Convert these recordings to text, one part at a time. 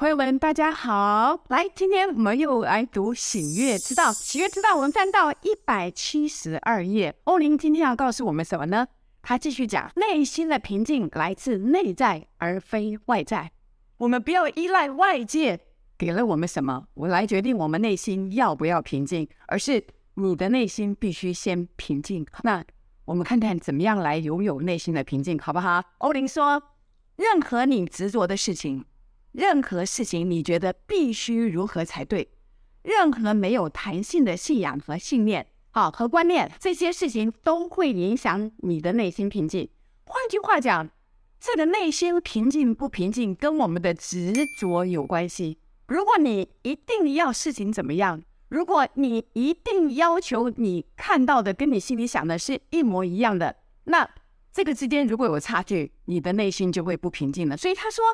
朋友们，大家好！来，今天我们又来读《喜悦之道》。《喜悦之道》，我们翻到一百七十二页。欧林今天要告诉我们什么呢？他继续讲，内心的平静来自内在，而非外在。我们不要依赖外界给了我们什么，我来决定我们内心要不要平静，而是你的内心必须先平静。那我们看看怎么样来拥有内心的平静，好不好？欧林说，任何你执着的事情。任何事情你觉得必须如何才对？任何没有弹性的信仰和信念，好和观念，这些事情都会影响你的内心平静。换句话讲，这个内心平静不平静跟我们的执着有关系。如果你一定要事情怎么样，如果你一定要求你看到的跟你心里想的是一模一样的，那这个之间如果有差距，你的内心就会不平静了。所以他说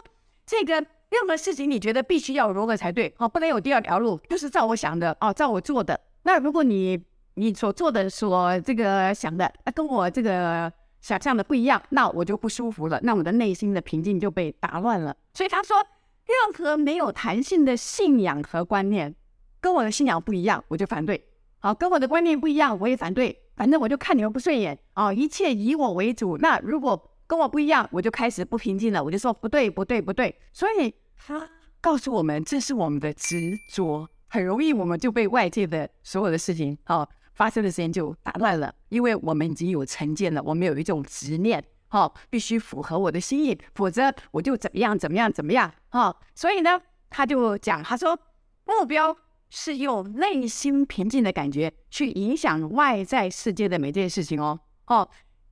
这个。任何事情你觉得必须要如何才对？哦，不能有第二条路，就是照我想的哦，照我做的。那如果你你所做的、所这个想的，跟我这个想象的不一样，那我就不舒服了，那我的内心的平静就被打乱了。所以他说，任何没有弹性的信仰和观念，跟我的信仰不一样，我就反对。好，跟我的观念不一样，我也反对。反正我就看你们不顺眼哦，一切以我为主。那如果跟我不一样，我就开始不平静了。我就说不对，不对，不对。所以他告诉我们，这是我们的执着，很容易我们就被外界的所有的事情，哦，发生的时间就打乱了。因为我们已经有成见了，我们有一种执念，哦，必须符合我的心意，否则我就怎么样，怎么样，怎么样，哦。所以呢，他就讲，他说目标是用内心平静的感觉去影响外在世界的每件事情哦，哦。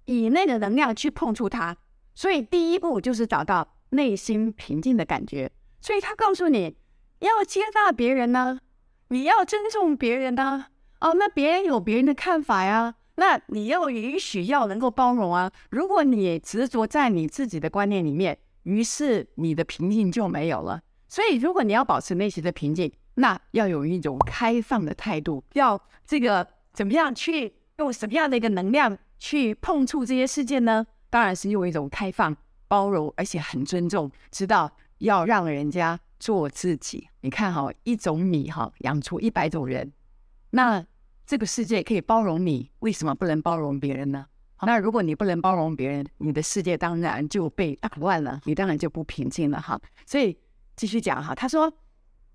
以内的能量去碰触它，所以第一步就是找到内心平静的感觉。所以他告诉你要接纳别人呢，你要尊重别人呢。哦，那别人有别人的看法呀，那你要允许，要能够包容啊。如果你执着在你自己的观念里面，于是你的平静就没有了。所以，如果你要保持内心的平静，那要有一种开放的态度，要这个怎么样去用什么样的一个能量。去碰触这些事件呢，当然是用一种开放、包容，而且很尊重，知道要让人家做自己。你看哈，一种米哈养出一百种人，那这个世界可以包容你，为什么不能包容别人呢？那如果你不能包容别人，你的世界当然就被打乱了，你当然就不平静了哈。所以继续讲哈，他说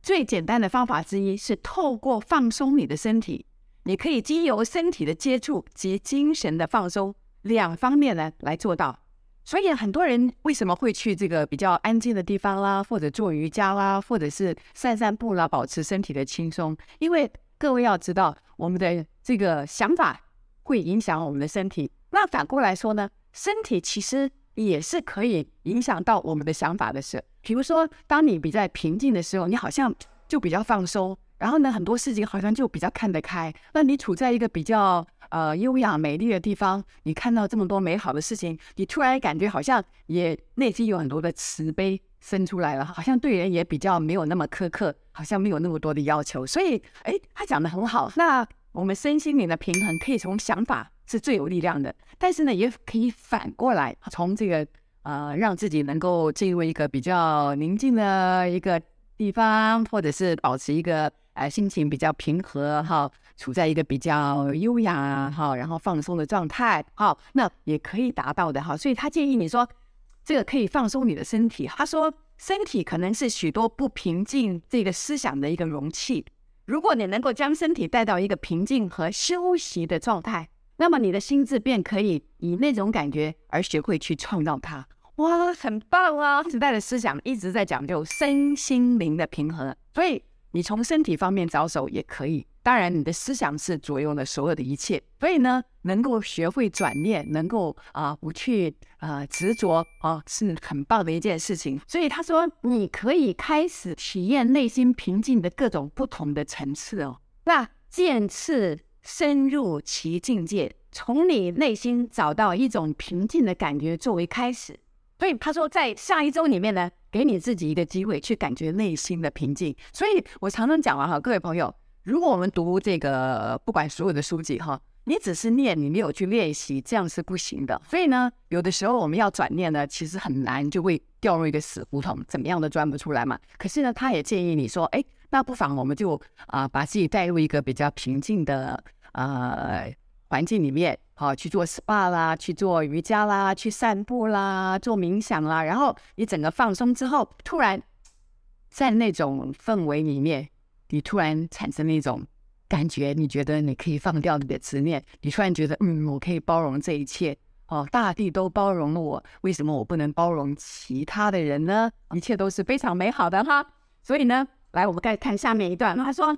最简单的方法之一是透过放松你的身体。你可以经由身体的接触及精神的放松两方面呢来做到。所以很多人为什么会去这个比较安静的地方啦，或者做瑜伽啦，或者是散散步啦，保持身体的轻松？因为各位要知道，我们的这个想法会影响我们的身体。那反过来说呢，身体其实也是可以影响到我们的想法的事。比如说，当你比较平静的时候，你好像就比较放松。然后呢，很多事情好像就比较看得开。那你处在一个比较呃优雅美丽的地方，你看到这么多美好的事情，你突然感觉好像也内心有很多的慈悲生出来了，好像对人也比较没有那么苛刻，好像没有那么多的要求。所以，哎，他讲得很好。那我们身心灵的平衡可以从想法是最有力量的，但是呢，也可以反过来从这个呃让自己能够进入一个比较宁静的一个地方，或者是保持一个。呃，心情比较平和哈，处在一个比较优雅哈，然后放松的状态哈，那也可以达到的哈。所以他建议你说，这个可以放松你的身体。他说，身体可能是许多不平静这个思想的一个容器。如果你能够将身体带到一个平静和休息的状态，那么你的心智便可以以那种感觉而学会去创造它。哇，很棒啊！时代的思想一直在讲究身心灵的平衡，所以。你从身体方面着手也可以，当然你的思想是左右了所有的一切，所以呢，能够学会转念，能够啊、不去啊、呃、执着啊，是很棒的一件事情。所以他说，你可以开始体验内心平静的各种不同的层次哦。那渐次深入其境界，从你内心找到一种平静的感觉作为开始。所以他说，在下一周里面呢，给你自己一个机会去感觉内心的平静。所以我常常讲啊，哈，各位朋友，如果我们读这个不管所有的书籍哈，你只是念，你没有去练习，这样是不行的。所以呢，有的时候我们要转念呢，其实很难，就会掉入一个死胡同，怎么样都钻不出来嘛。可是呢，他也建议你说，哎，那不妨我们就啊、把自己带入一个比较平静的呃环境里面，好、去做 SPA 啦，去做瑜伽啦，去散步啦，做冥想啦，然后你整个放松之后，突然在那种氛围里面，你突然产生那种。感觉你觉得你可以放掉你的执念，你突然觉得嗯，我可以包容这一切哦，大地都包容了我，为什么我不能包容其他的人呢？一切都是非常美好的哈。所以呢，来我们再看下面一段，他说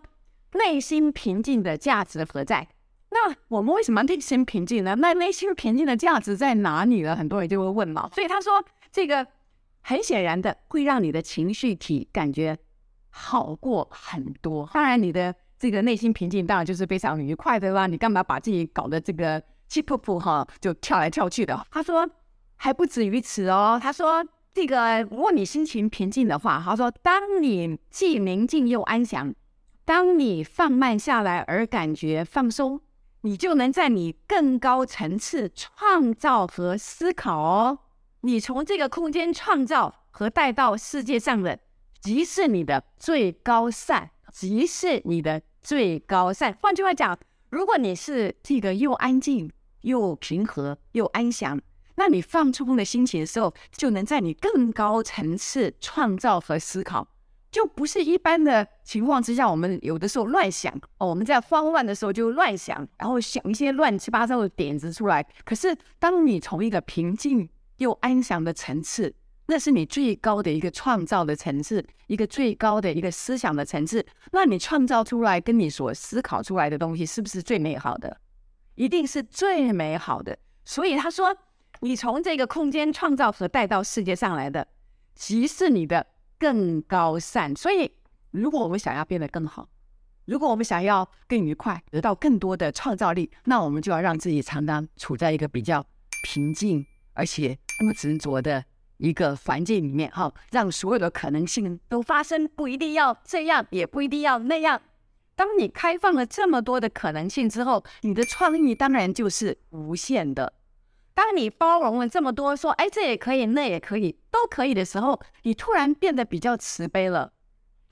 内心平静的价值何在？那我们为什么内心平静呢？那内心平静的价值在哪里呢？很多人就会问嘛。所以他说这个很显然的会让你的情绪体感觉好过很多。当然你的。这个内心平静当然就是非常愉快的啦，你干嘛把自己搞得这个气噗噗哈，就跳来跳去的？他说还不止于此哦，他说这个如果你心情平静的话，他说当你既宁静又安详，当你放慢下来而感觉放松，你就能在你更高层次创造和思考哦。你从这个空间创造和带到世界上的，即是你的最高善，即是你的。最高善。换句话讲，如果你是这个又安静又平和又安详，那你放松的心情的时候，就能在你更高层次创造和思考，就不是一般的情况之下，我们有的时候乱想哦，我们在慌乱的时候就乱想，然后想一些乱七八糟的点子出来。可是，当你从一个平静又安详的层次，那是你最高的一个创造的层次，一个最高的一个思想的层次。那你创造出来跟你所思考出来的东西，是不是最美好的？一定是最美好的。所以他说，你从这个空间创造和带到世界上来的，即是你的更高善。所以，如果我们想要变得更好，如果我们想要更愉快，得到更多的创造力，那我们就要让自己常常处在一个比较平静而且不执着的。一个环境里面，哈，让所有的可能性都发生，不一定要这样，也不一定要那样。当你开放了这么多的可能性之后，你的创意当然就是无限的。当你包容了这么多，说，哎，这也可以，那也可以，都可以的时候，你突然变得比较慈悲了。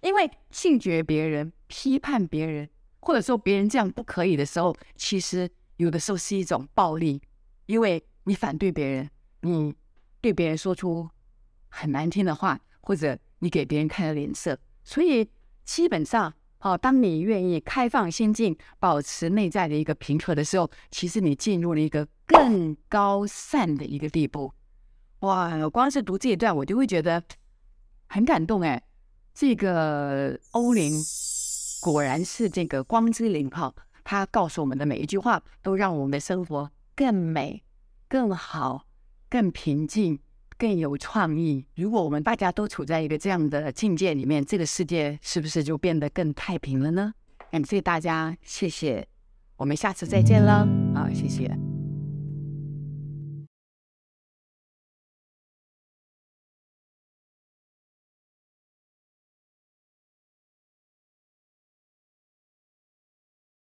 因为拒绝别人、批判别人，或者说别人这样不可以的时候，其实有的时候是一种暴力，因为你反对别人，你。对别人说出很难听的话，或者你给别人看了脸色，所以基本上，哦，当你愿意开放心境，保持内在的一个平和的时候，其实你进入了一个更高善的一个地步。哇，光是读这一段，我就会觉得很感动哎。这个欧林果然是这个光之灵哈，他告诉我们的每一句话，都让我们的生活更美、更好。更平静，更有创意。如果我们大家都处在一个这样的境界里面，这个世界是不是就变得更太平了呢？感谢大家，谢谢，我们下次再见了。好，谢谢。